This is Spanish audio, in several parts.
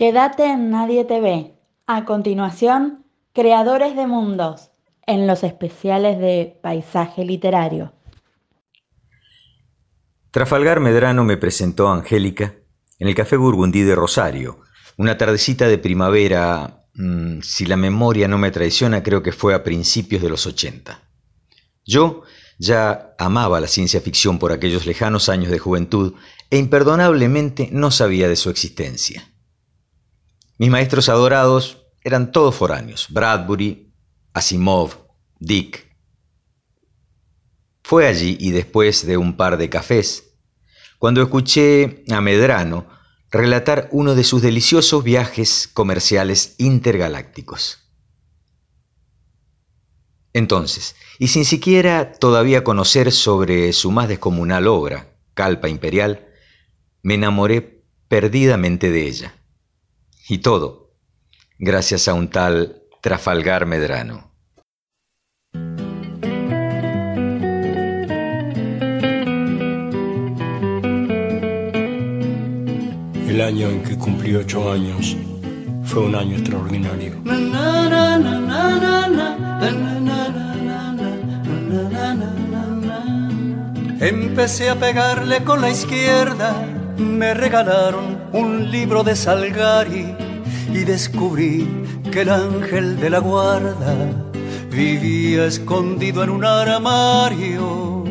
Quédate en Nadie te ve. A continuación, Creadores de Mundos, en los especiales de Paisaje Literario. Trafalgar Medrano me presentó a Angélica en el Café Burgundí de Rosario, una tardecita de primavera, mm, si la memoria no me traiciona, creo que fue a principios de los 80. Yo ya amaba la ciencia ficción por aquellos lejanos años de juventud e imperdonablemente no sabía de su existencia. Mis maestros adorados eran todos foráneos, Bradbury, Asimov, Dick. Fue allí y después de un par de cafés, cuando escuché a Medrano relatar uno de sus deliciosos viajes comerciales intergalácticos. Entonces, y sin siquiera todavía conocer sobre su más descomunal obra, Calpa Imperial, me enamoré perdidamente de ella. Y todo gracias a un tal Trafalgar Medrano. El año en que cumplí ocho años fue un año extraordinario. Empecé a pegarle con la izquierda, me regalaron un libro de Salgari y descubrí que el ángel de la guarda vivía escondido en un armario.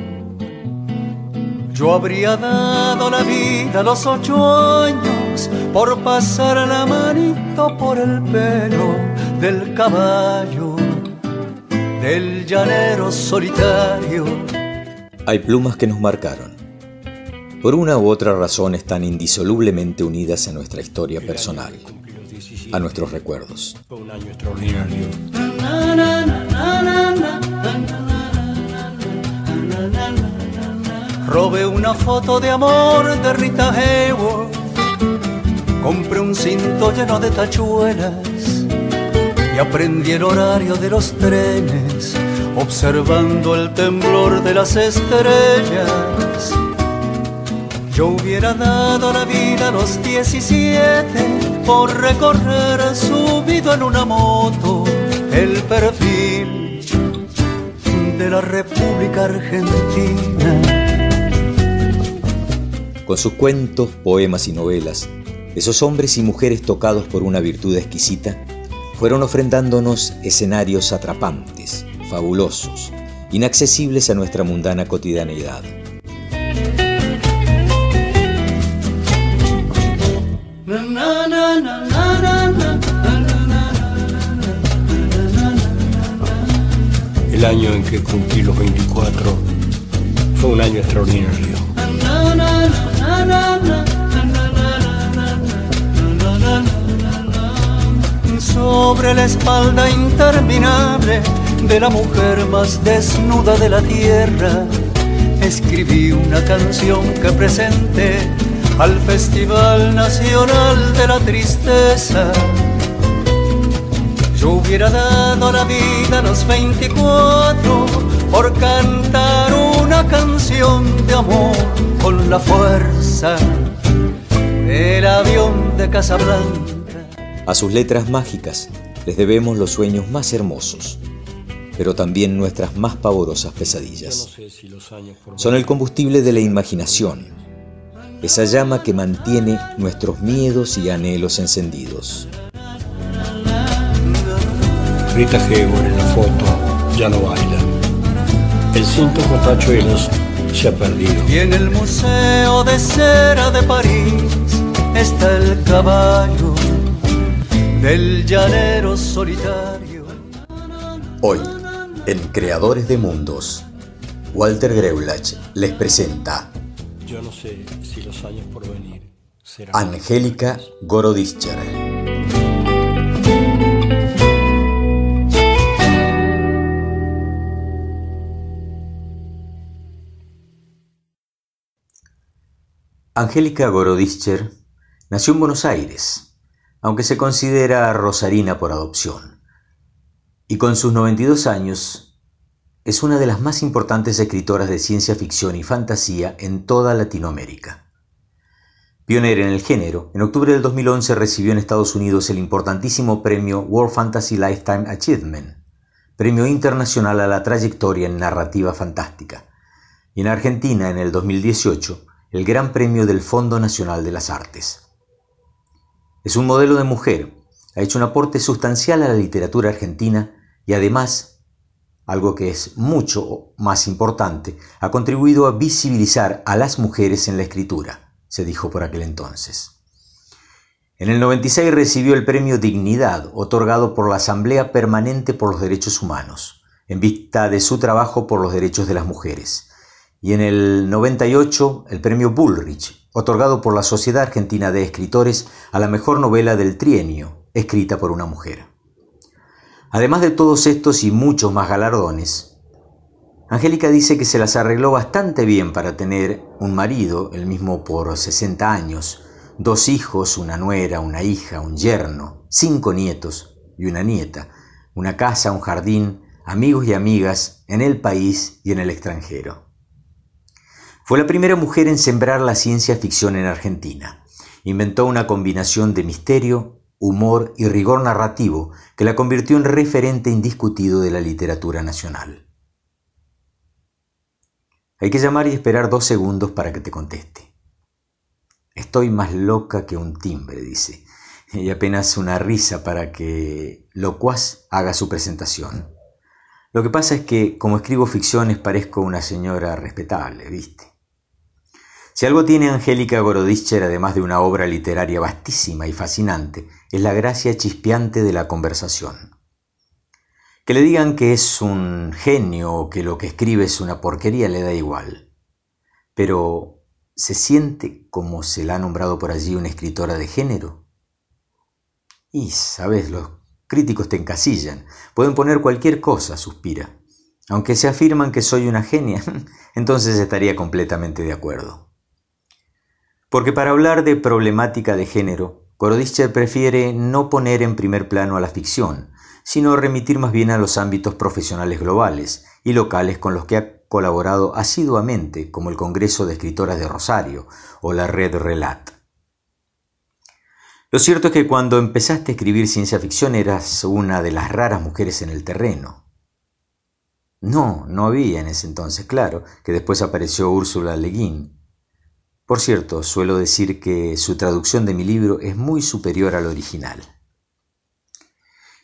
Yo habría dado la vida a los ocho años por pasar la manito por el pelo del caballo, del llanero solitario. Hay plumas que nos marcaron por una u otra razón están indisolublemente unidas a nuestra historia personal, a nuestros recuerdos. Robé una foto de amor de Rita Hayworth, compré un cinto lleno de tachuelas. Y aprendí el horario de los trenes, observando el temblor de las estrellas yo hubiera dado la vida a los 17 por recorrer subido en una moto el perfil de la República Argentina. Con sus cuentos, poemas y novelas, esos hombres y mujeres tocados por una virtud exquisita fueron ofrendándonos escenarios atrapantes, fabulosos, inaccesibles a nuestra mundana cotidianeidad. El año en que cumplí los 24 fue un año extraordinario. Sobre la espalda interminable de la mujer más desnuda de la tierra, escribí una canción que presenté al Festival Nacional de la Tristeza yo hubiera dado la vida a los 24 por cantar una canción de amor con la fuerza del avión de Casablanca. A sus letras mágicas les debemos los sueños más hermosos, pero también nuestras más pavorosas pesadillas. Son el combustible de la imaginación, esa llama que mantiene nuestros miedos y anhelos encendidos. Rita Hayworth en la foto ya no baila. El cinto con tachuelos se ha perdido. Y en el Museo de Cera de París está el caballo del llanero solitario. Hoy, en Creadores de Mundos, Walter Greulach les presenta Yo no sé si los años por venir Angélica Gorodischer. Angélica Gorodischer nació en Buenos Aires, aunque se considera rosarina por adopción, y con sus 92 años es una de las más importantes escritoras de ciencia ficción y fantasía en toda Latinoamérica. Pionera en el género, en octubre del 2011 recibió en Estados Unidos el importantísimo premio World Fantasy Lifetime Achievement, premio internacional a la trayectoria en narrativa fantástica, y en Argentina en el 2018 el Gran Premio del Fondo Nacional de las Artes. Es un modelo de mujer, ha hecho un aporte sustancial a la literatura argentina y además, algo que es mucho más importante, ha contribuido a visibilizar a las mujeres en la escritura se dijo por aquel entonces. En el 96 recibió el premio Dignidad, otorgado por la Asamblea Permanente por los Derechos Humanos, en vista de su trabajo por los derechos de las mujeres. Y en el 98 el premio Bullrich, otorgado por la Sociedad Argentina de Escritores a la mejor novela del trienio, escrita por una mujer. Además de todos estos y muchos más galardones, Angélica dice que se las arregló bastante bien para tener un marido, el mismo por 60 años, dos hijos, una nuera, una hija, un yerno, cinco nietos y una nieta, una casa, un jardín, amigos y amigas en el país y en el extranjero. Fue la primera mujer en sembrar la ciencia ficción en Argentina. Inventó una combinación de misterio, humor y rigor narrativo que la convirtió en referente indiscutido de la literatura nacional. Hay que llamar y esperar dos segundos para que te conteste. Estoy más loca que un timbre, dice, y apenas una risa para que Locuaz haga su presentación. Lo que pasa es que, como escribo ficciones, parezco una señora respetable, ¿viste? Si algo tiene Angélica Gorodischer, además de una obra literaria vastísima y fascinante, es la gracia chispeante de la conversación. Que le digan que es un genio o que lo que escribe es una porquería le da igual. Pero, ¿se siente como se la ha nombrado por allí una escritora de género? Y, sabes, los críticos te encasillan. Pueden poner cualquier cosa, suspira. Aunque se afirman que soy una genia, entonces estaría completamente de acuerdo. Porque para hablar de problemática de género, Gorodischer prefiere no poner en primer plano a la ficción, sino remitir más bien a los ámbitos profesionales globales y locales con los que ha colaborado asiduamente, como el Congreso de Escritoras de Rosario o la Red Relat. Lo cierto es que cuando empezaste a escribir ciencia ficción eras una de las raras mujeres en el terreno. No, no había en ese entonces, claro, que después apareció Úrsula Le Guin. Por cierto, suelo decir que su traducción de mi libro es muy superior al original.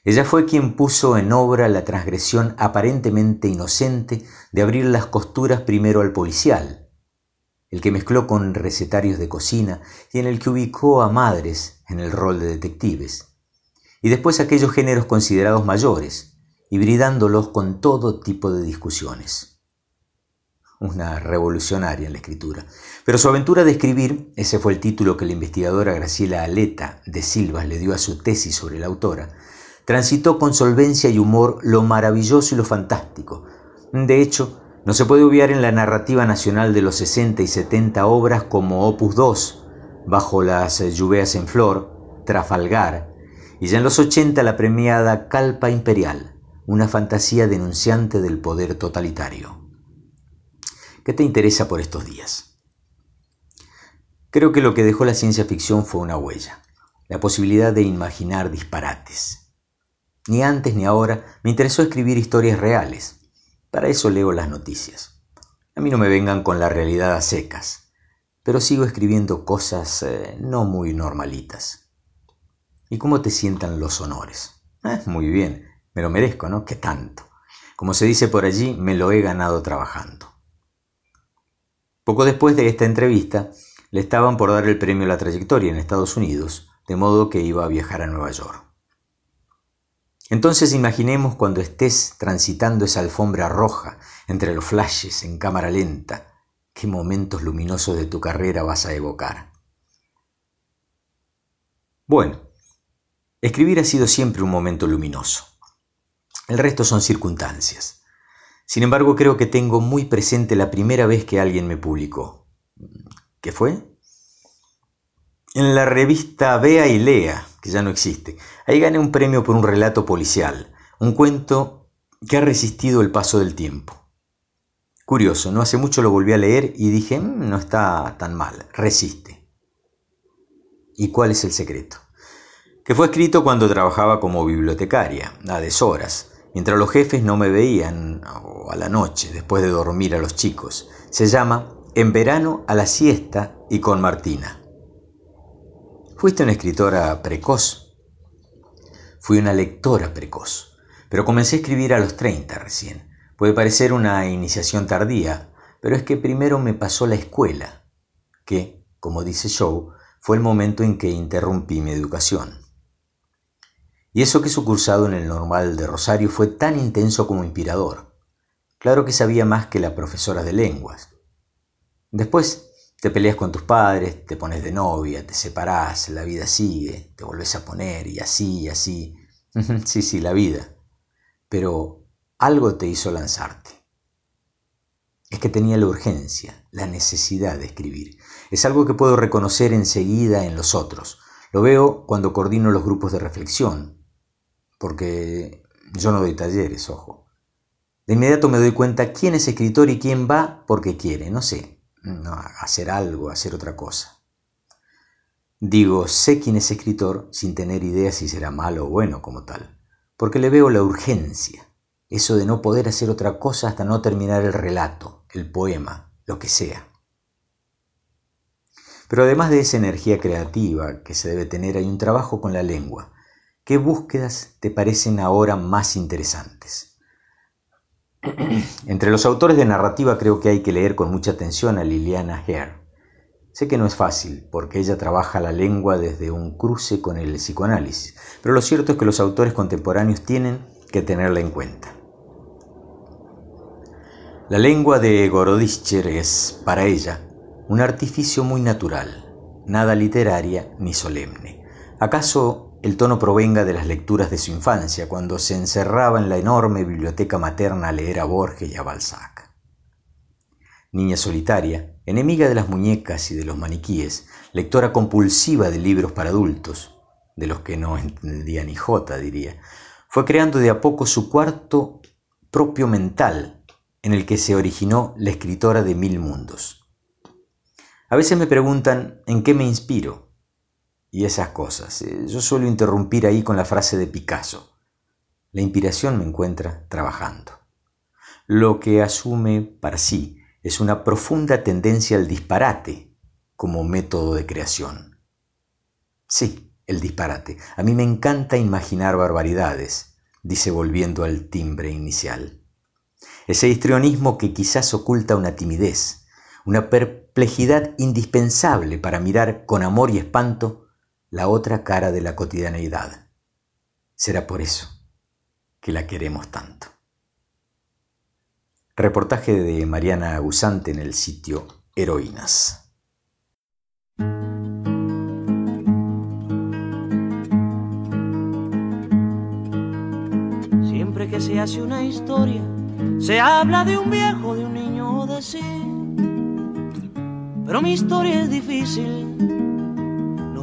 Ella fue quien puso en obra la transgresión aparentemente inocente de abrir las costuras primero al policial, el que mezcló con recetarios de cocina y en el que ubicó a madres en el rol de detectives, y después aquellos géneros considerados mayores, hibridándolos con todo tipo de discusiones. Una revolucionaria en la escritura. Pero su aventura de escribir, ese fue el título que la investigadora Graciela Aleta de Silvas le dio a su tesis sobre la autora, transitó con solvencia y humor lo maravilloso y lo fantástico. De hecho, no se puede obviar en la narrativa nacional de los 60 y 70 obras como Opus 2, Bajo las lluvias en flor, Trafalgar, y ya en los 80 la premiada Calpa Imperial, una fantasía denunciante del poder totalitario. ¿Qué te interesa por estos días? Creo que lo que dejó la ciencia ficción fue una huella, la posibilidad de imaginar disparates ni antes ni ahora me interesó escribir historias reales. Para eso leo las noticias. A mí no me vengan con la realidad a secas, pero sigo escribiendo cosas eh, no muy normalitas. ¿Y cómo te sientan los honores? Eh, muy bien, me lo merezco, ¿no? ¿Qué tanto? Como se dice por allí, me lo he ganado trabajando. Poco después de esta entrevista, le estaban por dar el premio a la trayectoria en Estados Unidos, de modo que iba a viajar a Nueva York. Entonces imaginemos cuando estés transitando esa alfombra roja entre los flashes en cámara lenta, qué momentos luminosos de tu carrera vas a evocar. Bueno, escribir ha sido siempre un momento luminoso. El resto son circunstancias. Sin embargo, creo que tengo muy presente la primera vez que alguien me publicó. ¿Qué fue? En la revista Vea y Lea, que ya no existe, ahí gané un premio por un relato policial, un cuento que ha resistido el paso del tiempo. Curioso, no hace mucho lo volví a leer y dije, mm, no está tan mal, resiste. ¿Y cuál es el secreto? Que fue escrito cuando trabajaba como bibliotecaria, a deshoras, mientras los jefes no me veían, o a la noche, después de dormir a los chicos. Se llama En verano a la siesta y con Martina. Fuiste una escritora precoz. Fui una lectora precoz, pero comencé a escribir a los 30 recién. Puede parecer una iniciación tardía, pero es que primero me pasó la escuela, que, como dice Shaw, fue el momento en que interrumpí mi educación. Y eso que su cursado en el normal de Rosario fue tan intenso como inspirador. Claro que sabía más que la profesora de lenguas. Después te peleas con tus padres, te pones de novia, te separás, la vida sigue, te volvés a poner y así y así. sí, sí, la vida. Pero algo te hizo lanzarte. Es que tenía la urgencia, la necesidad de escribir. Es algo que puedo reconocer enseguida en los otros. Lo veo cuando coordino los grupos de reflexión, porque yo no doy talleres, ojo. De inmediato me doy cuenta quién es escritor y quién va porque quiere, no sé, hacer algo, hacer otra cosa. Digo, sé quién es escritor sin tener idea si será malo o bueno como tal, porque le veo la urgencia, eso de no poder hacer otra cosa hasta no terminar el relato, el poema, lo que sea. Pero además de esa energía creativa que se debe tener, hay un trabajo con la lengua, ¿Qué búsquedas te parecen ahora más interesantes? Entre los autores de narrativa creo que hay que leer con mucha atención a Liliana Hare. Sé que no es fácil, porque ella trabaja la lengua desde un cruce con el psicoanálisis, pero lo cierto es que los autores contemporáneos tienen que tenerla en cuenta. La lengua de Gorodischer es, para ella, un artificio muy natural, nada literaria ni solemne. ¿Acaso el tono provenga de las lecturas de su infancia, cuando se encerraba en la enorme biblioteca materna a leer a Borges y a Balzac. Niña solitaria, enemiga de las muñecas y de los maniquíes, lectora compulsiva de libros para adultos, de los que no entendía ni jota, diría, fue creando de a poco su cuarto propio mental, en el que se originó la escritora de Mil Mundos. A veces me preguntan en qué me inspiro, y esas cosas. Eh, yo suelo interrumpir ahí con la frase de Picasso. La inspiración me encuentra trabajando. Lo que asume para sí es una profunda tendencia al disparate como método de creación. Sí, el disparate. A mí me encanta imaginar barbaridades, dice volviendo al timbre inicial. Ese histrionismo que quizás oculta una timidez, una perplejidad indispensable para mirar con amor y espanto la otra cara de la cotidianeidad. Será por eso que la queremos tanto. Reportaje de Mariana Agusante en el sitio Heroínas. Siempre que se hace una historia, se habla de un viejo, de un niño o de sí. Pero mi historia es difícil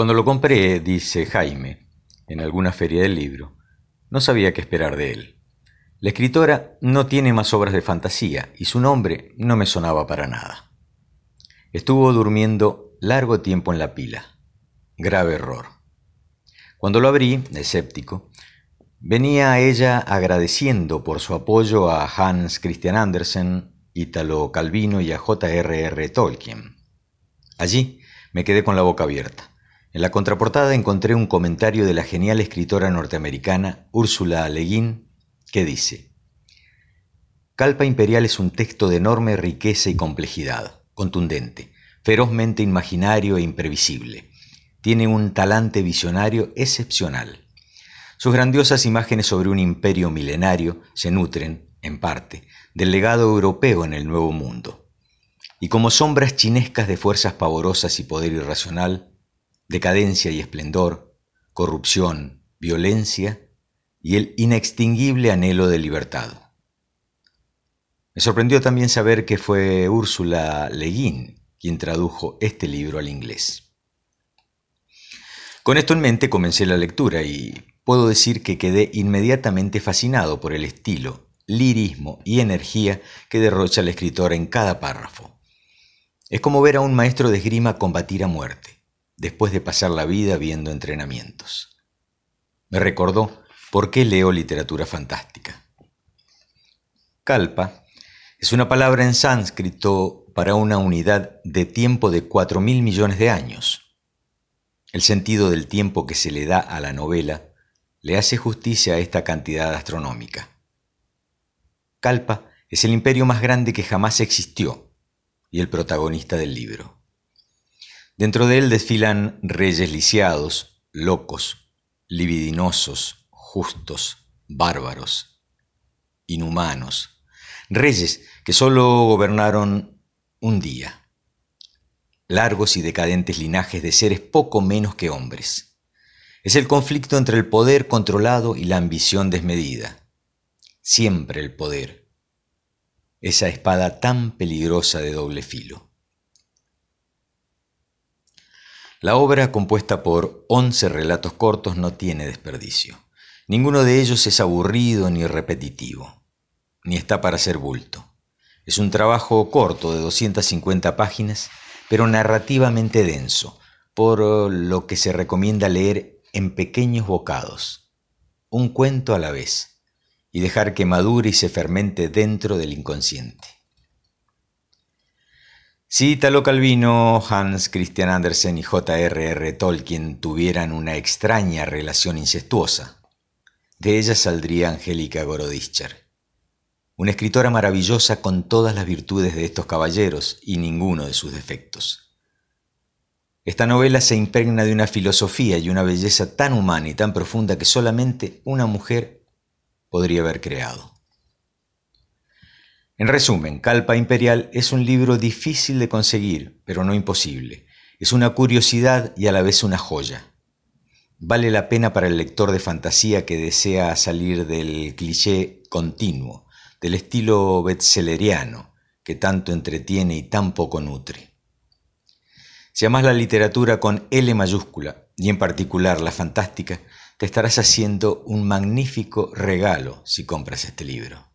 Cuando lo compré, dice Jaime, en alguna feria del libro, no sabía qué esperar de él. La escritora no tiene más obras de fantasía y su nombre no me sonaba para nada. Estuvo durmiendo largo tiempo en la pila. Grave error. Cuando lo abrí, escéptico, venía a ella agradeciendo por su apoyo a Hans Christian Andersen, Italo Calvino y a J.R.R. Tolkien. Allí me quedé con la boca abierta. En la contraportada encontré un comentario de la genial escritora norteamericana Úrsula Guin que dice: Calpa Imperial es un texto de enorme riqueza y complejidad, contundente, ferozmente imaginario e imprevisible tiene un talante visionario excepcional. Sus grandiosas imágenes sobre un imperio milenario se nutren, en parte, del legado europeo en el Nuevo Mundo. Y como sombras chinescas de fuerzas pavorosas y poder irracional, decadencia y esplendor, corrupción, violencia y el inextinguible anhelo de libertad. Me sorprendió también saber que fue Úrsula Le Guin quien tradujo este libro al inglés. Con esto en mente comencé la lectura y puedo decir que quedé inmediatamente fascinado por el estilo, lirismo y energía que derrocha la escritora en cada párrafo. Es como ver a un maestro de esgrima combatir a muerte, después de pasar la vida viendo entrenamientos. Me recordó por qué leo literatura fantástica. Kalpa es una palabra en sánscrito para una unidad de tiempo de cuatro mil millones de años el sentido del tiempo que se le da a la novela le hace justicia a esta cantidad astronómica. Calpa es el imperio más grande que jamás existió y el protagonista del libro. Dentro de él desfilan reyes lisiados, locos, libidinosos, justos, bárbaros, inhumanos, reyes que solo gobernaron un día largos y decadentes linajes de seres poco menos que hombres. Es el conflicto entre el poder controlado y la ambición desmedida. Siempre el poder. Esa espada tan peligrosa de doble filo. La obra, compuesta por once relatos cortos, no tiene desperdicio. Ninguno de ellos es aburrido ni repetitivo, ni está para ser bulto. Es un trabajo corto de 250 páginas pero narrativamente denso, por lo que se recomienda leer en pequeños bocados, un cuento a la vez, y dejar que madure y se fermente dentro del inconsciente. Si Italo Calvino, Hans Christian Andersen y J.R.R. Tolkien tuvieran una extraña relación incestuosa, de ella saldría Angélica Gorodischer, una escritora maravillosa con todas las virtudes de estos caballeros y ninguno de sus defectos. Esta novela se impregna de una filosofía y una belleza tan humana y tan profunda que solamente una mujer podría haber creado. En resumen, Calpa Imperial es un libro difícil de conseguir, pero no imposible. Es una curiosidad y a la vez una joya. Vale la pena para el lector de fantasía que desea salir del cliché continuo, del estilo bestselleriano que tanto entretiene y tan poco nutre. Si amas la literatura con L mayúscula, y en particular la fantástica, te estarás haciendo un magnífico regalo si compras este libro.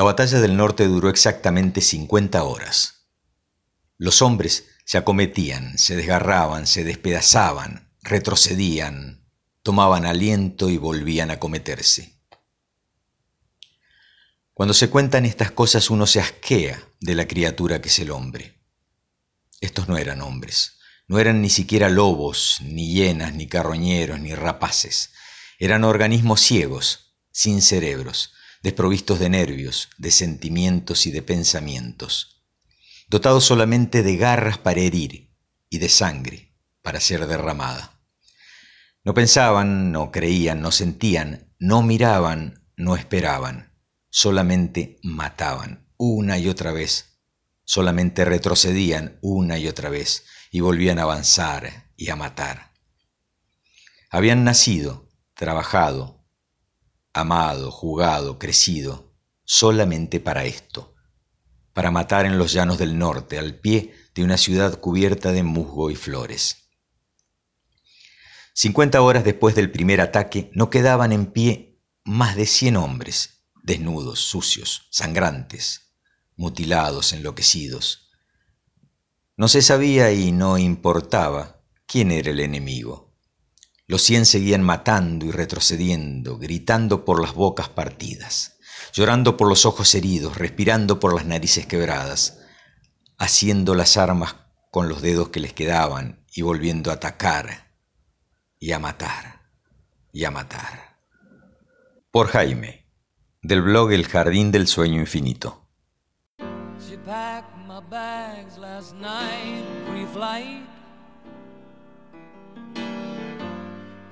La batalla del norte duró exactamente 50 horas. Los hombres se acometían, se desgarraban, se despedazaban, retrocedían, tomaban aliento y volvían a acometerse. Cuando se cuentan estas cosas uno se asquea de la criatura que es el hombre. Estos no eran hombres, no eran ni siquiera lobos, ni hienas, ni carroñeros, ni rapaces. Eran organismos ciegos, sin cerebros, desprovistos de nervios, de sentimientos y de pensamientos, dotados solamente de garras para herir y de sangre para ser derramada. No pensaban, no creían, no sentían, no miraban, no esperaban, solamente mataban una y otra vez, solamente retrocedían una y otra vez y volvían a avanzar y a matar. Habían nacido, trabajado, amado, jugado, crecido, solamente para esto, para matar en los llanos del norte, al pie de una ciudad cubierta de musgo y flores. Cincuenta horas después del primer ataque no quedaban en pie más de cien hombres, desnudos, sucios, sangrantes, mutilados, enloquecidos. No se sabía y no importaba quién era el enemigo. Los cien seguían matando y retrocediendo, gritando por las bocas partidas, llorando por los ojos heridos, respirando por las narices quebradas, haciendo las armas con los dedos que les quedaban y volviendo a atacar y a matar y a matar. Por Jaime, del blog El Jardín del Sueño Infinito.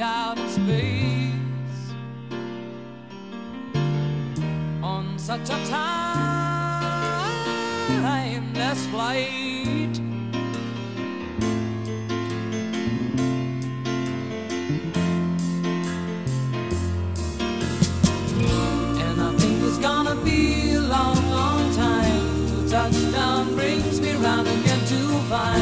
out in space on such a timeless flight. And I think it's gonna be a long, long time till touchdown brings me round again to find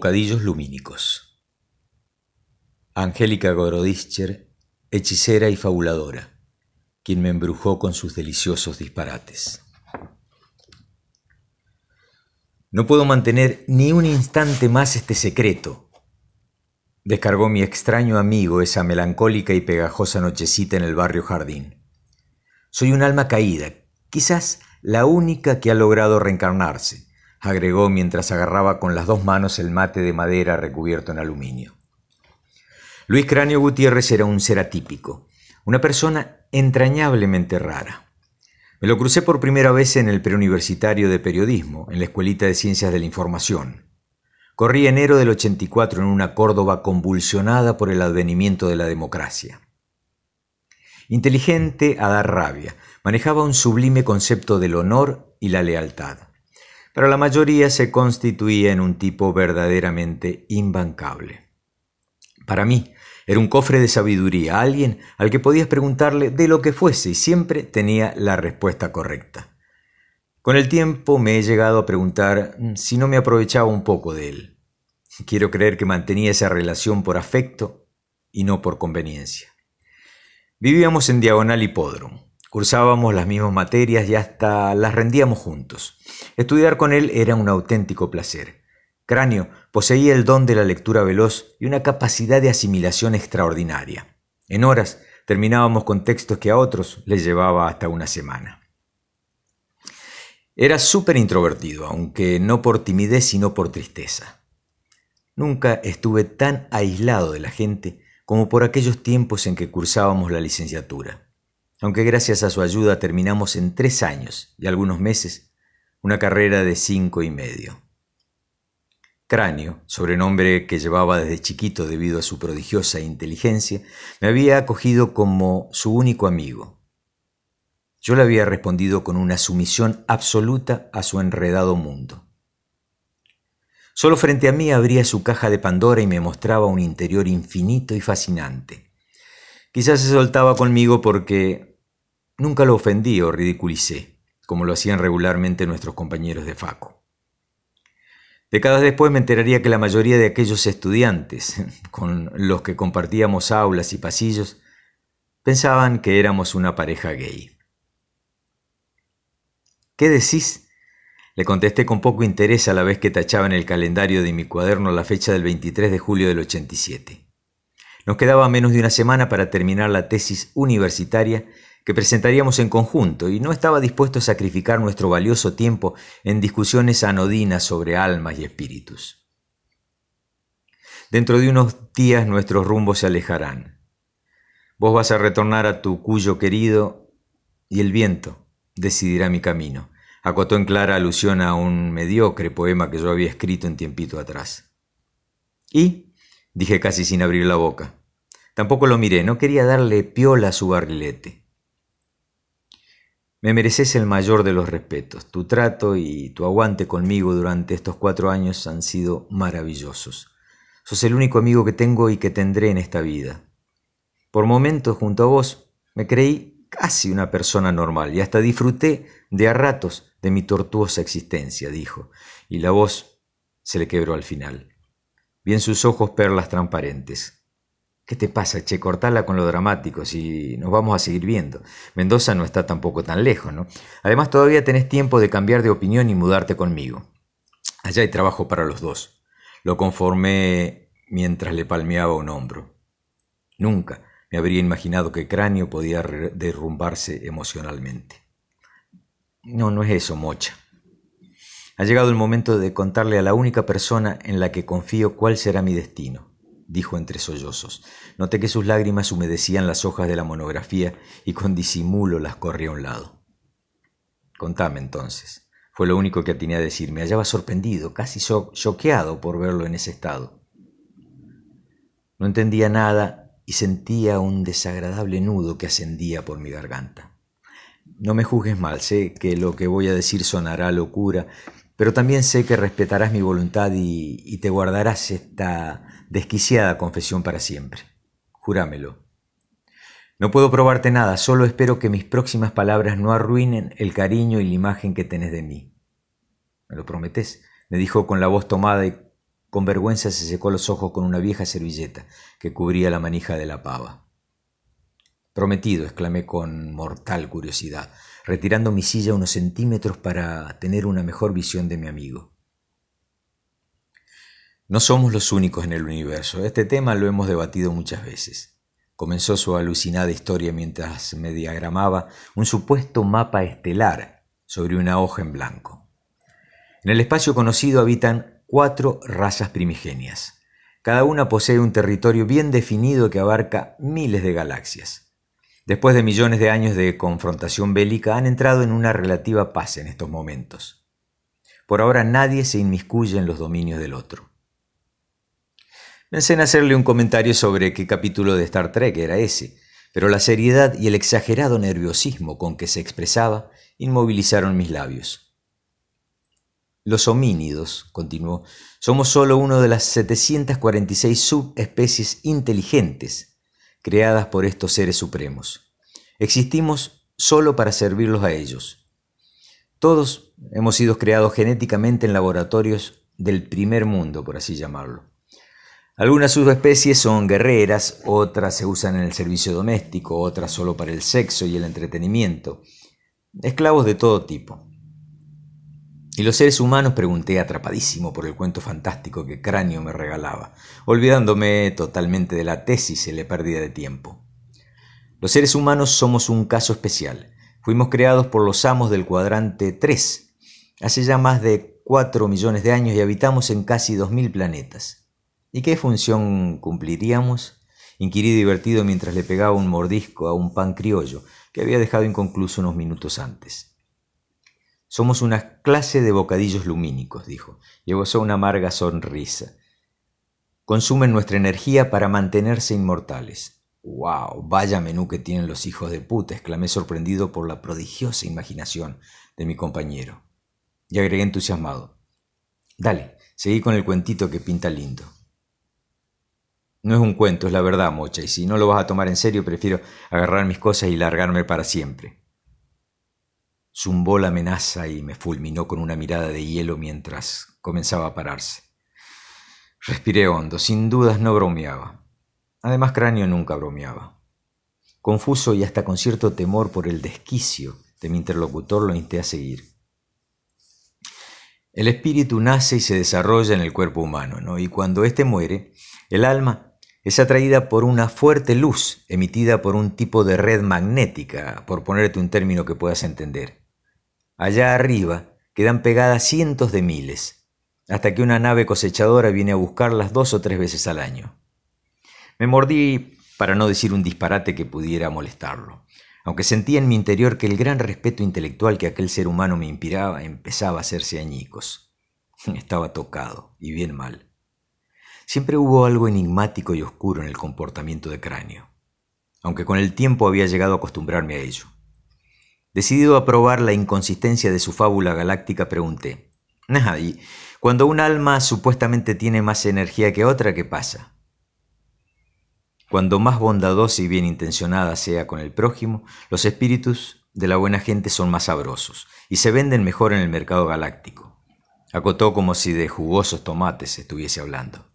Bocadillos lumínicos. Angélica Gorodischer, hechicera y fabuladora, quien me embrujó con sus deliciosos disparates. No puedo mantener ni un instante más este secreto, descargó mi extraño amigo esa melancólica y pegajosa nochecita en el barrio Jardín. Soy un alma caída, quizás la única que ha logrado reencarnarse agregó mientras agarraba con las dos manos el mate de madera recubierto en aluminio. Luis Cráneo Gutiérrez era un ser atípico, una persona entrañablemente rara. Me lo crucé por primera vez en el preuniversitario de periodismo, en la Escuelita de Ciencias de la Información. Corrí enero del 84 en una Córdoba convulsionada por el advenimiento de la democracia. Inteligente a dar rabia, manejaba un sublime concepto del honor y la lealtad pero la mayoría se constituía en un tipo verdaderamente imbancable. Para mí, era un cofre de sabiduría, alguien al que podías preguntarle de lo que fuese y siempre tenía la respuesta correcta. Con el tiempo me he llegado a preguntar si no me aprovechaba un poco de él. Quiero creer que mantenía esa relación por afecto y no por conveniencia. Vivíamos en Diagonal Hipódromo. Cursábamos las mismas materias y hasta las rendíamos juntos. Estudiar con él era un auténtico placer. Cráneo poseía el don de la lectura veloz y una capacidad de asimilación extraordinaria. En horas terminábamos con textos que a otros les llevaba hasta una semana. Era súper introvertido, aunque no por timidez sino por tristeza. Nunca estuve tan aislado de la gente como por aquellos tiempos en que cursábamos la licenciatura aunque gracias a su ayuda terminamos en tres años y algunos meses una carrera de cinco y medio. Cráneo, sobrenombre que llevaba desde chiquito debido a su prodigiosa inteligencia, me había acogido como su único amigo. Yo le había respondido con una sumisión absoluta a su enredado mundo. Solo frente a mí abría su caja de Pandora y me mostraba un interior infinito y fascinante. Quizás se soltaba conmigo porque Nunca lo ofendí o ridiculicé, como lo hacían regularmente nuestros compañeros de Faco. Décadas después me enteraría que la mayoría de aquellos estudiantes con los que compartíamos aulas y pasillos pensaban que éramos una pareja gay. ¿Qué decís? Le contesté con poco interés a la vez que tachaba en el calendario de mi cuaderno la fecha del 23 de julio del 87. Nos quedaba menos de una semana para terminar la tesis universitaria que presentaríamos en conjunto y no estaba dispuesto a sacrificar nuestro valioso tiempo en discusiones anodinas sobre almas y espíritus. Dentro de unos días nuestros rumbos se alejarán. Vos vas a retornar a tu cuyo querido y el viento decidirá mi camino, acotó en clara alusión a un mediocre poema que yo había escrito un tiempito atrás. ¿Y? dije casi sin abrir la boca. Tampoco lo miré, no quería darle piola a su barrilete. Me mereces el mayor de los respetos. Tu trato y tu aguante conmigo durante estos cuatro años han sido maravillosos. Sos el único amigo que tengo y que tendré en esta vida. Por momentos, junto a vos, me creí casi una persona normal y hasta disfruté de a ratos de mi tortuosa existencia, dijo, y la voz se le quebró al final. Vi en sus ojos perlas transparentes. ¿Qué te pasa, che? Cortala con lo dramático, si nos vamos a seguir viendo. Mendoza no está tampoco tan lejos, ¿no? Además, todavía tenés tiempo de cambiar de opinión y mudarte conmigo. Allá hay trabajo para los dos. Lo conformé mientras le palmeaba un hombro. Nunca me habría imaginado que Cráneo podía derrumbarse emocionalmente. No, no es eso, mocha. Ha llegado el momento de contarle a la única persona en la que confío cuál será mi destino dijo entre sollozos. Noté que sus lágrimas humedecían las hojas de la monografía y con disimulo las corrí a un lado. Contame entonces. Fue lo único que atiné a decir. Me hallaba sorprendido, casi choqueado por verlo en ese estado. No entendía nada y sentía un desagradable nudo que ascendía por mi garganta. No me juzgues mal, sé que lo que voy a decir sonará locura, pero también sé que respetarás mi voluntad y, y te guardarás esta desquiciada confesión para siempre. Júramelo. No puedo probarte nada, solo espero que mis próximas palabras no arruinen el cariño y la imagen que tenés de mí. ¿Me lo prometés? me dijo con la voz tomada y Con vergüenza se secó los ojos con una vieja servilleta que cubría la manija de la pava. Prometido, exclamé con mortal curiosidad, retirando mi silla unos centímetros para tener una mejor visión de mi amigo. No somos los únicos en el universo. Este tema lo hemos debatido muchas veces. Comenzó su alucinada historia mientras me diagramaba un supuesto mapa estelar sobre una hoja en blanco. En el espacio conocido habitan cuatro razas primigenias. Cada una posee un territorio bien definido que abarca miles de galaxias. Después de millones de años de confrontación bélica, han entrado en una relativa paz en estos momentos. Por ahora nadie se inmiscuye en los dominios del otro. Pensé en hacerle un comentario sobre qué capítulo de Star Trek era ese, pero la seriedad y el exagerado nerviosismo con que se expresaba inmovilizaron mis labios. Los homínidos, continuó, somos solo uno de las 746 subespecies inteligentes creadas por estos seres supremos. Existimos solo para servirlos a ellos. Todos hemos sido creados genéticamente en laboratorios del primer mundo, por así llamarlo. Algunas subespecies son guerreras, otras se usan en el servicio doméstico, otras solo para el sexo y el entretenimiento. Esclavos de todo tipo. ¿Y los seres humanos? pregunté atrapadísimo por el cuento fantástico que Cráneo me regalaba, olvidándome totalmente de la tesis y la pérdida de tiempo. Los seres humanos somos un caso especial. Fuimos creados por los amos del cuadrante 3, hace ya más de 4 millones de años y habitamos en casi 2.000 planetas. ¿Y qué función cumpliríamos? Inquirí divertido mientras le pegaba un mordisco a un pan criollo que había dejado inconcluso unos minutos antes. Somos una clase de bocadillos lumínicos, dijo, y gozó una amarga sonrisa. Consumen nuestra energía para mantenerse inmortales. ¡Wow! Vaya menú que tienen los hijos de puta, exclamé sorprendido por la prodigiosa imaginación de mi compañero. Y agregué entusiasmado. Dale, seguí con el cuentito que pinta lindo. No es un cuento, es la verdad, Mocha, y si no lo vas a tomar en serio, prefiero agarrar mis cosas y largarme para siempre. Zumbó la amenaza y me fulminó con una mirada de hielo mientras comenzaba a pararse. Respiré hondo, sin dudas no bromeaba. Además, Cráneo nunca bromeaba. Confuso y hasta con cierto temor por el desquicio de mi interlocutor, lo insté a seguir. El espíritu nace y se desarrolla en el cuerpo humano, ¿no? Y cuando éste muere, el alma es atraída por una fuerte luz emitida por un tipo de red magnética, por ponerte un término que puedas entender. Allá arriba quedan pegadas cientos de miles, hasta que una nave cosechadora viene a buscarlas dos o tres veces al año. Me mordí para no decir un disparate que pudiera molestarlo, aunque sentía en mi interior que el gran respeto intelectual que aquel ser humano me inspiraba empezaba a hacerse añicos. Estaba tocado, y bien mal. Siempre hubo algo enigmático y oscuro en el comportamiento de Cráneo, aunque con el tiempo había llegado a acostumbrarme a ello. Decidido a probar la inconsistencia de su fábula galáctica, pregunté, ¿y cuando un alma supuestamente tiene más energía que otra, qué pasa? Cuando más bondadosa y bien intencionada sea con el prójimo, los espíritus de la buena gente son más sabrosos y se venden mejor en el mercado galáctico. Acotó como si de jugosos tomates estuviese hablando.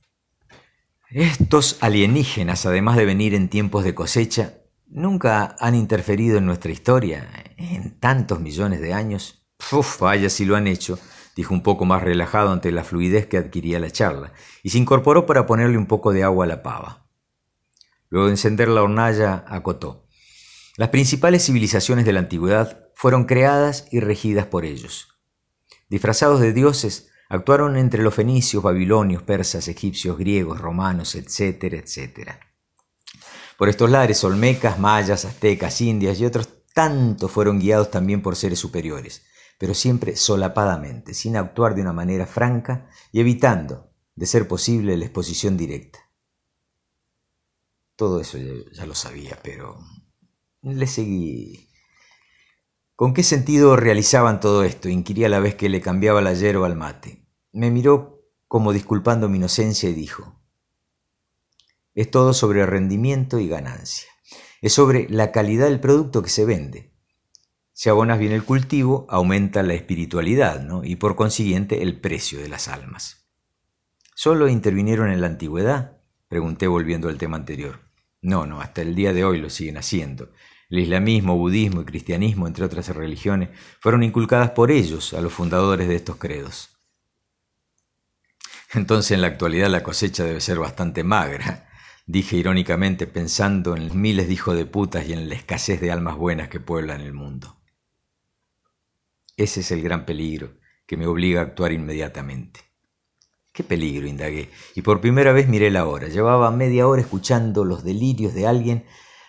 Estos alienígenas, además de venir en tiempos de cosecha, nunca han interferido en nuestra historia en tantos millones de años. Uf, vaya si lo han hecho, dijo un poco más relajado ante la fluidez que adquiría la charla, y se incorporó para ponerle un poco de agua a la pava. Luego de encender la hornalla, acotó. Las principales civilizaciones de la antigüedad fueron creadas y regidas por ellos. Disfrazados de dioses, Actuaron entre los fenicios, babilonios, persas, egipcios, griegos, romanos, etcétera, etcétera. Por estos lares, olmecas, mayas, aztecas, indias y otros tantos fueron guiados también por seres superiores, pero siempre solapadamente, sin actuar de una manera franca y evitando, de ser posible, la exposición directa. Todo eso ya, ya lo sabía, pero le seguí ¿Con qué sentido realizaban todo esto? inquirí a la vez que le cambiaba la yerba al mate. Me miró como disculpando mi inocencia y dijo, es todo sobre rendimiento y ganancia. Es sobre la calidad del producto que se vende. Si abonas bien el cultivo, aumenta la espiritualidad ¿no? y por consiguiente el precio de las almas. ¿Solo intervinieron en la antigüedad? Pregunté volviendo al tema anterior. No, no, hasta el día de hoy lo siguen haciendo. El islamismo, budismo y cristianismo, entre otras religiones, fueron inculcadas por ellos a los fundadores de estos credos. Entonces en la actualidad la cosecha debe ser bastante magra, dije irónicamente pensando en los miles de hijos de putas y en la escasez de almas buenas que pueblan el mundo. Ese es el gran peligro que me obliga a actuar inmediatamente. ¿Qué peligro? indagué, y por primera vez miré la hora. Llevaba media hora escuchando los delirios de alguien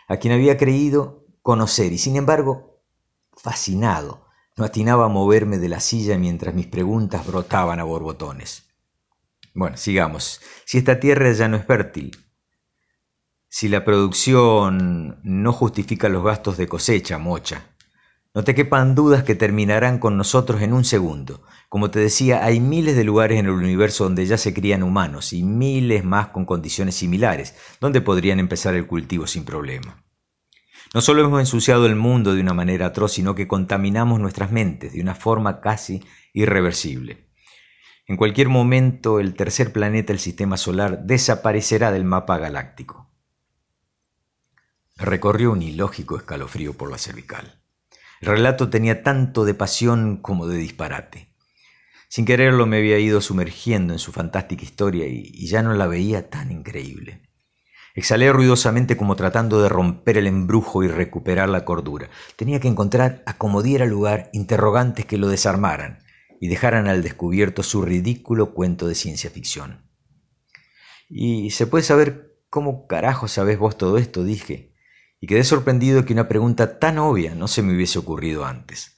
a quien había creído conocer, y sin embargo, fascinado, no atinaba a moverme de la silla mientras mis preguntas brotaban a borbotones. Bueno, sigamos. Si esta tierra ya no es fértil, si la producción no justifica los gastos de cosecha, mocha, no te quepan dudas que terminarán con nosotros en un segundo. Como te decía, hay miles de lugares en el universo donde ya se crían humanos y miles más con condiciones similares, donde podrían empezar el cultivo sin problema. No solo hemos ensuciado el mundo de una manera atroz, sino que contaminamos nuestras mentes de una forma casi irreversible. En cualquier momento el tercer planeta del sistema solar desaparecerá del mapa galáctico. recorrió un ilógico escalofrío por la cervical. El relato tenía tanto de pasión como de disparate. Sin quererlo me había ido sumergiendo en su fantástica historia y, y ya no la veía tan increíble. Exhalé ruidosamente como tratando de romper el embrujo y recuperar la cordura. Tenía que encontrar a como diera lugar interrogantes que lo desarmaran y dejaran al descubierto su ridículo cuento de ciencia ficción. ¿Y se puede saber cómo carajo sabés vos todo esto? dije, y quedé sorprendido que una pregunta tan obvia no se me hubiese ocurrido antes.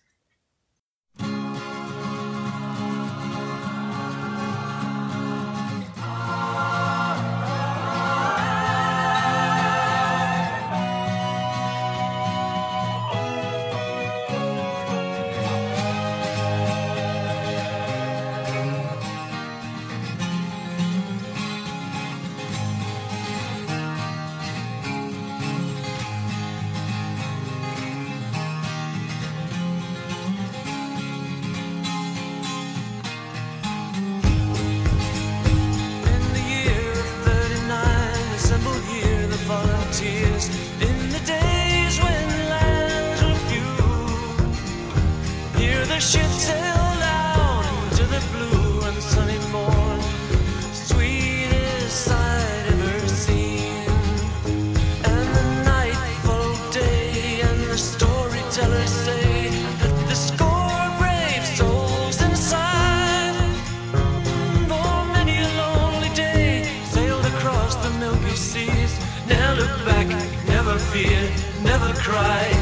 cry.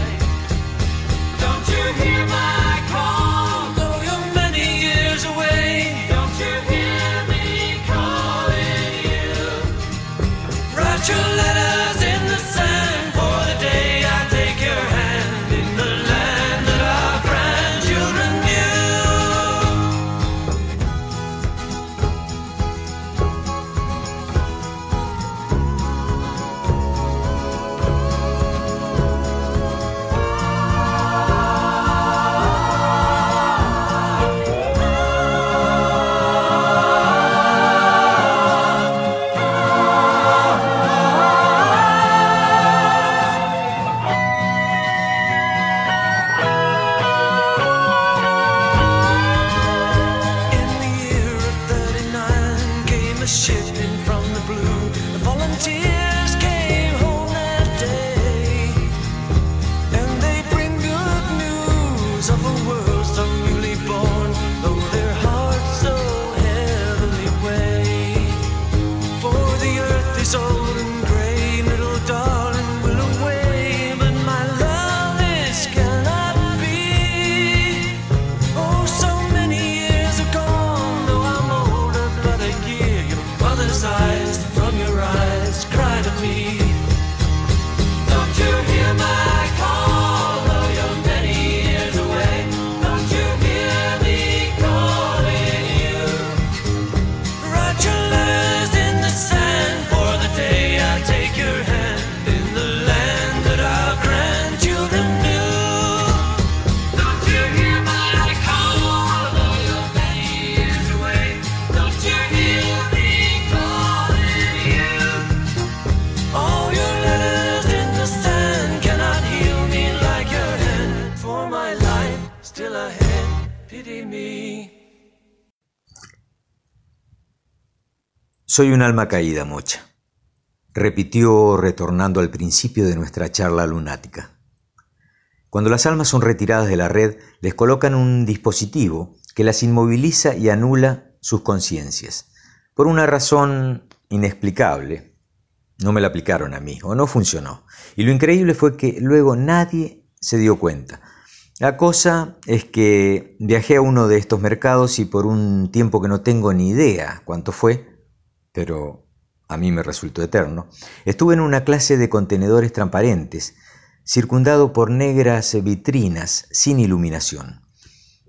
Soy un alma caída, Mocha, repitió retornando al principio de nuestra charla lunática. Cuando las almas son retiradas de la red, les colocan un dispositivo que las inmoviliza y anula sus conciencias. Por una razón inexplicable, no me la aplicaron a mí, o no funcionó. Y lo increíble fue que luego nadie se dio cuenta. La cosa es que viajé a uno de estos mercados y por un tiempo que no tengo ni idea cuánto fue, pero a mí me resultó eterno, estuve en una clase de contenedores transparentes, circundado por negras vitrinas sin iluminación.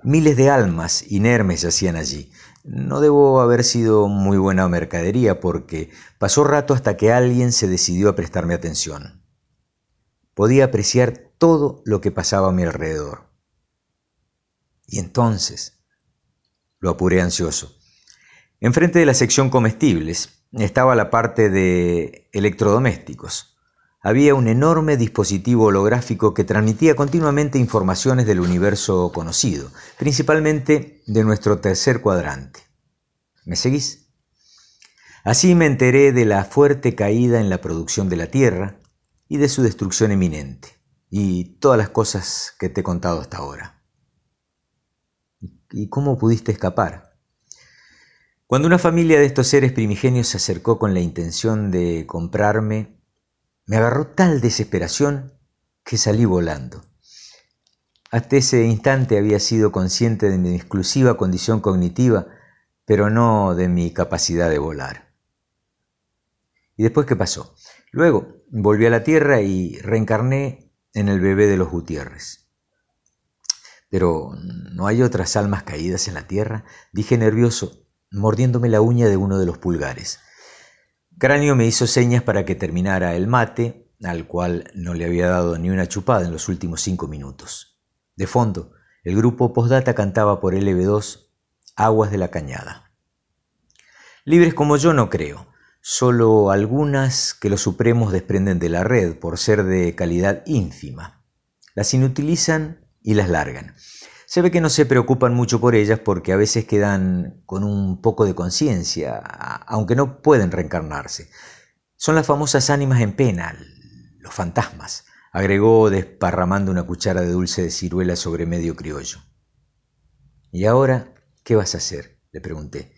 Miles de almas inermes yacían allí. No debo haber sido muy buena mercadería porque pasó rato hasta que alguien se decidió a prestarme atención. Podía apreciar todo lo que pasaba a mi alrededor. Y entonces lo apuré ansioso. Enfrente de la sección comestibles estaba la parte de electrodomésticos. Había un enorme dispositivo holográfico que transmitía continuamente informaciones del universo conocido, principalmente de nuestro tercer cuadrante. ¿Me seguís? Así me enteré de la fuerte caída en la producción de la Tierra y de su destrucción eminente, y todas las cosas que te he contado hasta ahora. ¿Y cómo pudiste escapar? Cuando una familia de estos seres primigenios se acercó con la intención de comprarme, me agarró tal desesperación que salí volando. Hasta ese instante había sido consciente de mi exclusiva condición cognitiva, pero no de mi capacidad de volar. ¿Y después qué pasó? Luego volví a la Tierra y reencarné en el bebé de los Gutiérrez. Pero ¿no hay otras almas caídas en la Tierra? Dije nervioso, mordiéndome la uña de uno de los pulgares. Cráneo me hizo señas para que terminara el mate, al cual no le había dado ni una chupada en los últimos cinco minutos. De fondo, el grupo Postdata cantaba por LB2 Aguas de la Cañada. Libres como yo no creo, solo algunas que los supremos desprenden de la red por ser de calidad ínfima. Las inutilizan y las largan. Se ve que no se preocupan mucho por ellas porque a veces quedan con un poco de conciencia, aunque no pueden reencarnarse. Son las famosas ánimas en pena, los fantasmas, agregó desparramando una cuchara de dulce de ciruela sobre medio criollo. ¿Y ahora qué vas a hacer? le pregunté.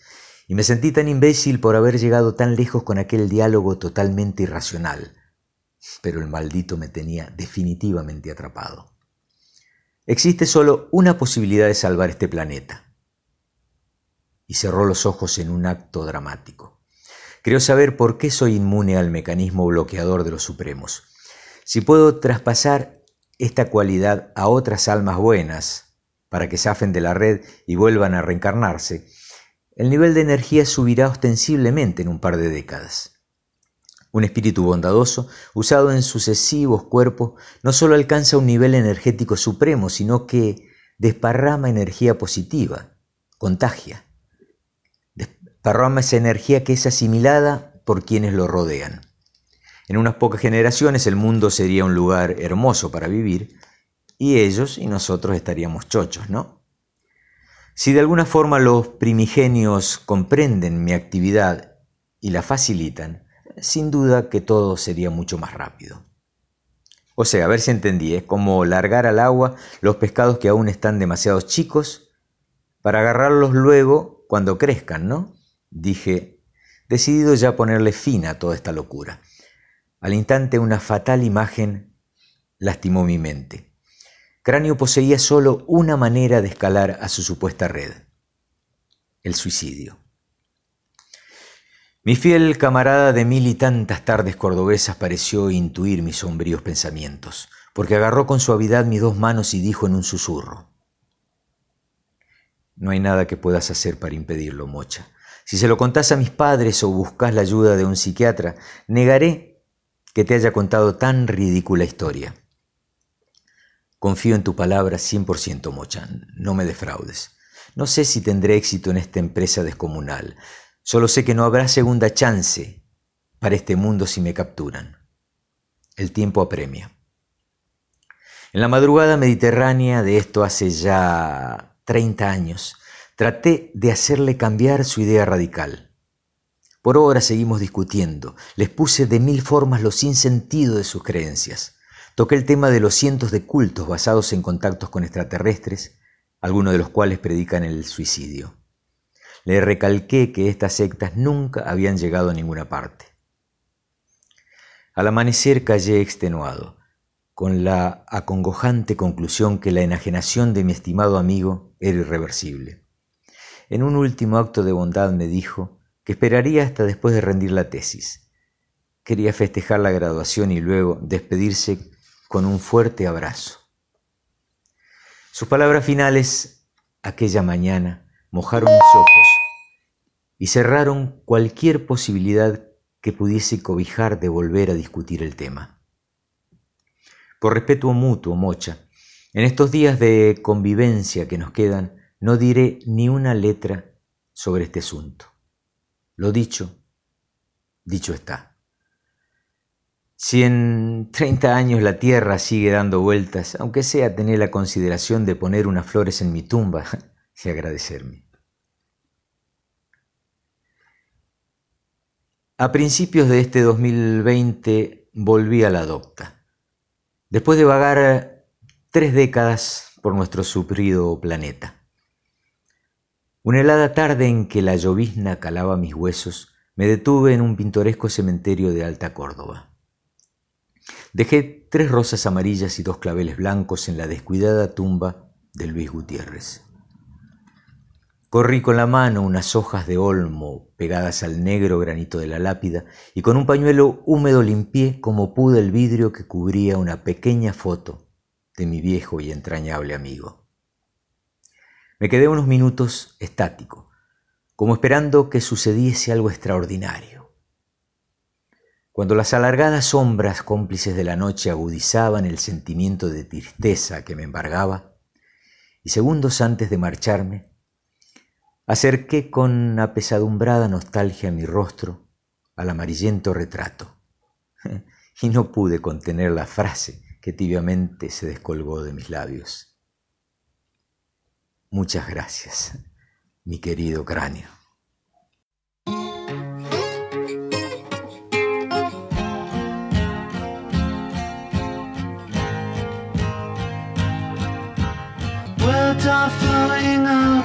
Y me sentí tan imbécil por haber llegado tan lejos con aquel diálogo totalmente irracional. Pero el maldito me tenía definitivamente atrapado. Existe solo una posibilidad de salvar este planeta. Y cerró los ojos en un acto dramático. Creo saber por qué soy inmune al mecanismo bloqueador de los supremos. Si puedo traspasar esta cualidad a otras almas buenas para que zafen de la red y vuelvan a reencarnarse, el nivel de energía subirá ostensiblemente en un par de décadas. Un espíritu bondadoso, usado en sucesivos cuerpos, no solo alcanza un nivel energético supremo, sino que desparrama energía positiva, contagia. Desparrama esa energía que es asimilada por quienes lo rodean. En unas pocas generaciones el mundo sería un lugar hermoso para vivir y ellos y nosotros estaríamos chochos, ¿no? Si de alguna forma los primigenios comprenden mi actividad y la facilitan, sin duda que todo sería mucho más rápido. O sea, a ver si entendí, es como largar al agua los pescados que aún están demasiado chicos para agarrarlos luego cuando crezcan, ¿no? Dije, decidido ya ponerle fin a toda esta locura. Al instante una fatal imagen lastimó mi mente. Cráneo poseía solo una manera de escalar a su supuesta red, el suicidio. Mi fiel camarada de mil y tantas tardes cordobesas pareció intuir mis sombríos pensamientos, porque agarró con suavidad mis dos manos y dijo en un susurro, No hay nada que puedas hacer para impedirlo, Mocha. Si se lo contás a mis padres o buscas la ayuda de un psiquiatra, negaré que te haya contado tan ridícula historia. Confío en tu palabra 100%, Mocha, no me defraudes. No sé si tendré éxito en esta empresa descomunal. Solo sé que no habrá segunda chance para este mundo si me capturan. El tiempo apremia. En la madrugada mediterránea de esto hace ya 30 años, traté de hacerle cambiar su idea radical. Por horas seguimos discutiendo. Les puse de mil formas lo sinsentido de sus creencias. Toqué el tema de los cientos de cultos basados en contactos con extraterrestres, algunos de los cuales predican el suicidio. Le recalqué que estas sectas nunca habían llegado a ninguna parte. Al amanecer callé extenuado, con la acongojante conclusión que la enajenación de mi estimado amigo era irreversible. En un último acto de bondad me dijo que esperaría hasta después de rendir la tesis. Quería festejar la graduación y luego despedirse con un fuerte abrazo. Sus palabras finales aquella mañana mojaron mis ojos y cerraron cualquier posibilidad que pudiese cobijar de volver a discutir el tema. Por respeto mutuo, Mocha, en estos días de convivencia que nos quedan, no diré ni una letra sobre este asunto. Lo dicho, dicho está. Si en 30 años la Tierra sigue dando vueltas, aunque sea tener la consideración de poner unas flores en mi tumba y agradecerme. A principios de este 2020 volví a la docta. Después de vagar tres décadas por nuestro sufrido planeta. Una helada tarde en que la llovizna calaba mis huesos, me detuve en un pintoresco cementerio de Alta Córdoba. Dejé tres rosas amarillas y dos claveles blancos en la descuidada tumba de Luis Gutiérrez. Corrí con la mano unas hojas de olmo pegadas al negro granito de la lápida y con un pañuelo húmedo limpié como pude el vidrio que cubría una pequeña foto de mi viejo y entrañable amigo. Me quedé unos minutos estático, como esperando que sucediese algo extraordinario. Cuando las alargadas sombras cómplices de la noche agudizaban el sentimiento de tristeza que me embargaba, y segundos antes de marcharme, acerqué con apesadumbrada nostalgia mi rostro al amarillento retrato, y no pude contener la frase que tibiamente se descolgó de mis labios. Muchas gracias, mi querido cráneo.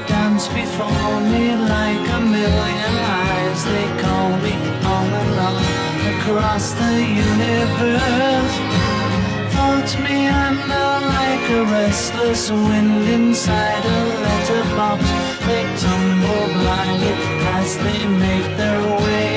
Dance before me like a million eyes. They call me on and across the universe. Floats me under like a restless wind inside a letterbox. They tumble blindly as they make their way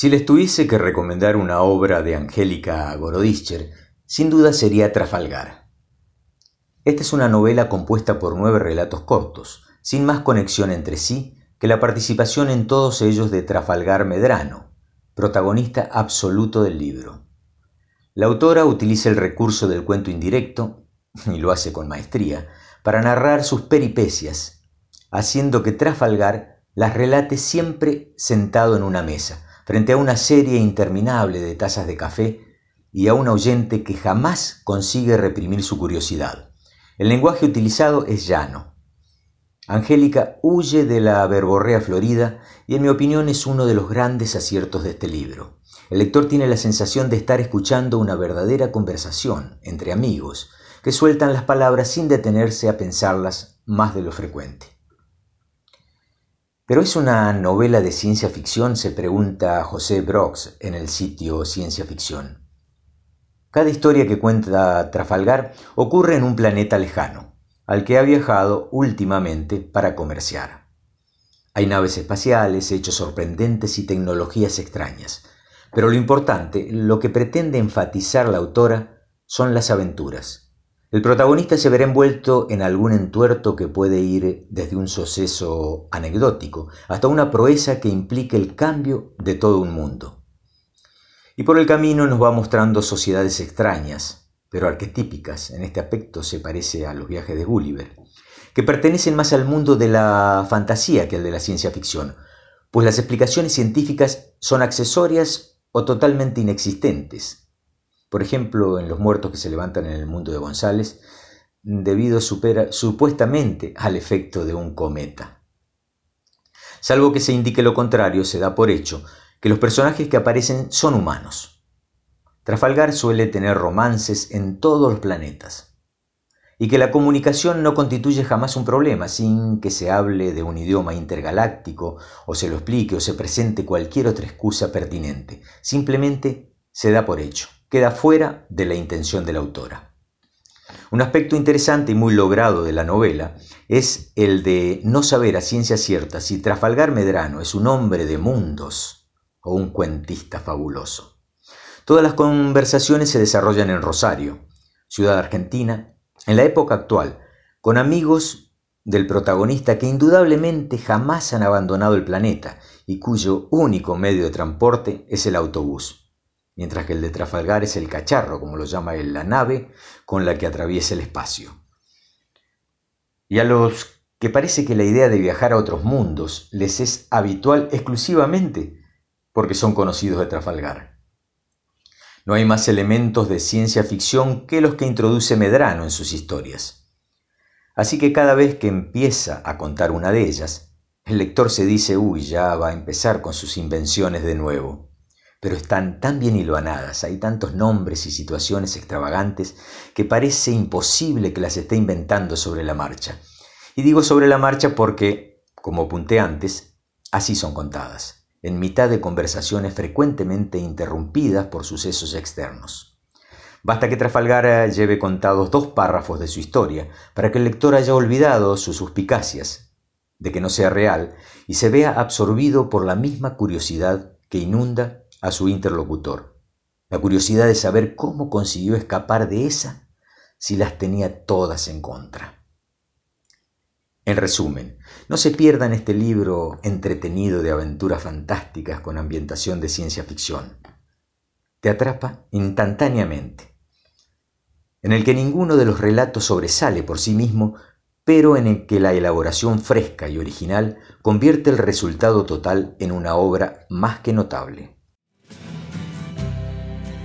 Si les tuviese que recomendar una obra de Angélica Gorodischer, sin duda sería Trafalgar. Esta es una novela compuesta por nueve relatos cortos, sin más conexión entre sí que la participación en todos ellos de Trafalgar Medrano, protagonista absoluto del libro. La autora utiliza el recurso del cuento indirecto, y lo hace con maestría, para narrar sus peripecias, haciendo que Trafalgar las relate siempre sentado en una mesa, frente a una serie interminable de tazas de café y a un oyente que jamás consigue reprimir su curiosidad. El lenguaje utilizado es llano. Angélica huye de la verborrea florida y en mi opinión es uno de los grandes aciertos de este libro. El lector tiene la sensación de estar escuchando una verdadera conversación entre amigos que sueltan las palabras sin detenerse a pensarlas más de lo frecuente. ¿Pero es una novela de ciencia ficción? se pregunta José Brox en el sitio Ciencia Ficción. Cada historia que cuenta Trafalgar ocurre en un planeta lejano, al que ha viajado últimamente para comerciar. Hay naves espaciales, hechos sorprendentes y tecnologías extrañas. Pero lo importante, lo que pretende enfatizar la autora, son las aventuras, el protagonista se verá envuelto en algún entuerto que puede ir desde un suceso anecdótico hasta una proeza que implique el cambio de todo un mundo. Y por el camino nos va mostrando sociedades extrañas, pero arquetípicas, en este aspecto se parece a los viajes de Gulliver, que pertenecen más al mundo de la fantasía que al de la ciencia ficción, pues las explicaciones científicas son accesorias o totalmente inexistentes, por ejemplo, en los muertos que se levantan en el mundo de González, debido supuestamente al efecto de un cometa. Salvo que se indique lo contrario, se da por hecho que los personajes que aparecen son humanos. Trafalgar suele tener romances en todos los planetas, y que la comunicación no constituye jamás un problema sin que se hable de un idioma intergaláctico o se lo explique o se presente cualquier otra excusa pertinente. Simplemente se da por hecho queda fuera de la intención de la autora. Un aspecto interesante y muy logrado de la novela es el de no saber a ciencia cierta si Trafalgar Medrano es un hombre de mundos o un cuentista fabuloso. Todas las conversaciones se desarrollan en Rosario, ciudad argentina, en la época actual, con amigos del protagonista que indudablemente jamás han abandonado el planeta y cuyo único medio de transporte es el autobús mientras que el de Trafalgar es el cacharro, como lo llama él, la nave con la que atraviesa el espacio. Y a los que parece que la idea de viajar a otros mundos les es habitual exclusivamente porque son conocidos de Trafalgar. No hay más elementos de ciencia ficción que los que introduce Medrano en sus historias. Así que cada vez que empieza a contar una de ellas, el lector se dice, uy, ya va a empezar con sus invenciones de nuevo pero están tan bien hilvanadas, hay tantos nombres y situaciones extravagantes que parece imposible que las esté inventando sobre la marcha. Y digo sobre la marcha porque, como apunté antes, así son contadas, en mitad de conversaciones frecuentemente interrumpidas por sucesos externos. Basta que Trafalgar lleve contados dos párrafos de su historia para que el lector haya olvidado sus suspicacias de que no sea real y se vea absorbido por la misma curiosidad que inunda a su interlocutor. La curiosidad de saber cómo consiguió escapar de esa si las tenía todas en contra. En resumen, no se pierdan este libro entretenido de aventuras fantásticas con ambientación de ciencia ficción. Te atrapa instantáneamente, en el que ninguno de los relatos sobresale por sí mismo, pero en el que la elaboración fresca y original convierte el resultado total en una obra más que notable.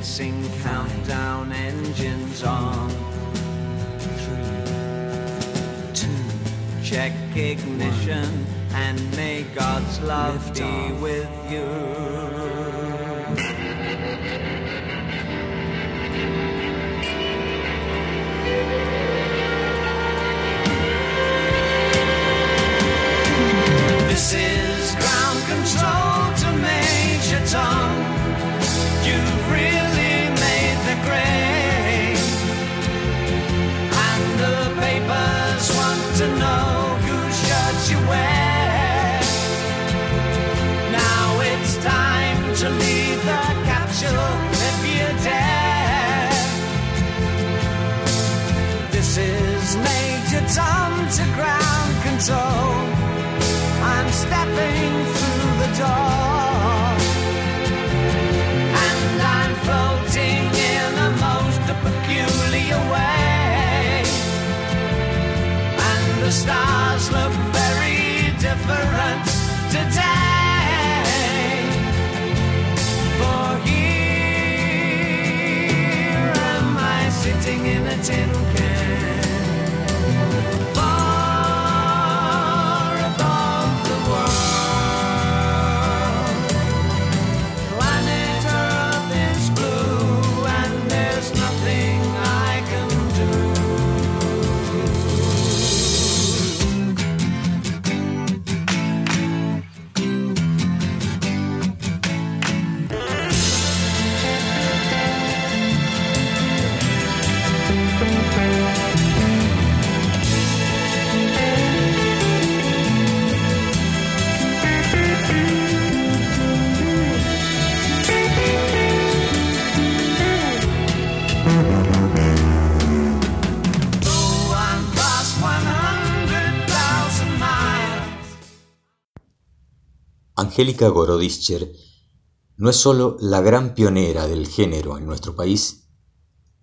Commencing countdown engines on. Three, two. Check ignition one. and may God's love Lift be off. with you. This is control. I'm stepping through the door. Angélica Gorodischer no es solo la gran pionera del género en nuestro país,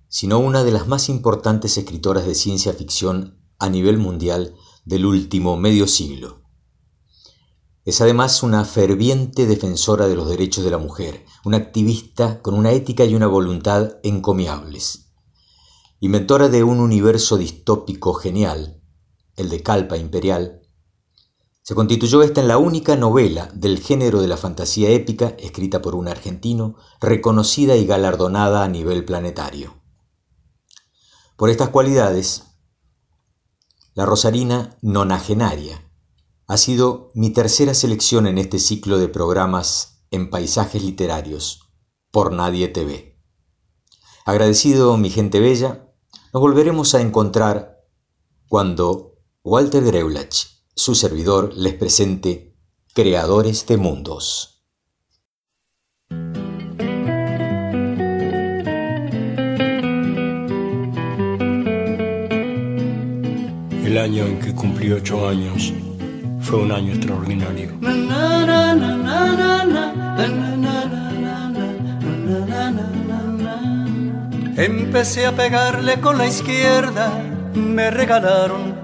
sino una de las más importantes escritoras de ciencia ficción a nivel mundial del último medio siglo. Es además una ferviente defensora de los derechos de la mujer, una activista con una ética y una voluntad encomiables. Inventora de un universo distópico genial, el de Calpa Imperial, se constituyó esta en la única novela del género de la fantasía épica escrita por un argentino, reconocida y galardonada a nivel planetario. Por estas cualidades, la Rosarina nonagenaria ha sido mi tercera selección en este ciclo de programas en paisajes literarios por Nadie TV. Agradecido mi gente bella, nos volveremos a encontrar cuando Walter Greulach, su servidor, les presente Creadores de Mundos. El año en que cumplí ocho años fue un año extraordinario. Empecé a pegarle con la izquierda, me regalaron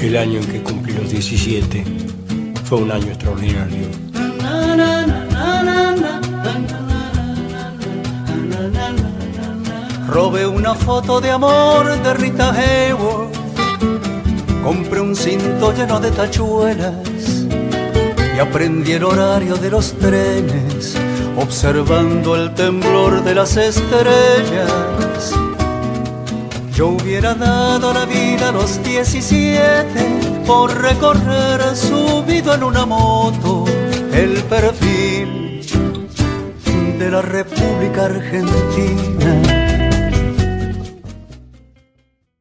El año en que cumplí los 17 fue un año extraordinario. Robé una foto de amor de Rita Hayworth compré un cinto lleno de tachuelas y aprendí el horario de los trenes, observando el temblor de las estrellas. Yo hubiera dado la vida a los 17 por recorrer subido en una moto el perfil de la República Argentina